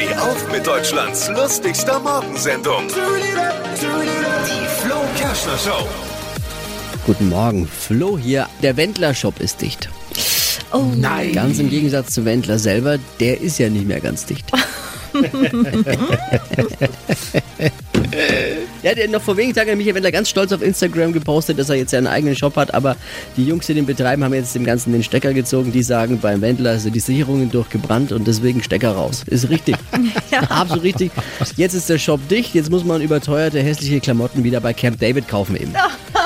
Steh auf mit Deutschlands lustigster Morgensendung. Die Flo Kerschner Show. Guten Morgen, Flo hier. Der Wendler-Shop ist dicht. Oh Nein. Ganz im Gegensatz zu Wendler selber, der ist ja nicht mehr ganz dicht. ja, der hat noch vor wenigen Tagen hat Michael Wendler ganz stolz auf Instagram gepostet, dass er jetzt seinen eigenen Shop hat, aber die Jungs, die den betreiben, haben jetzt dem Ganzen den Stecker gezogen. Die sagen, beim Wendler sind die Sicherungen durchgebrannt und deswegen Stecker raus. Ist richtig. Absolut richtig. Jetzt ist der Shop dicht, jetzt muss man überteuerte, hässliche Klamotten wieder bei Camp David kaufen eben.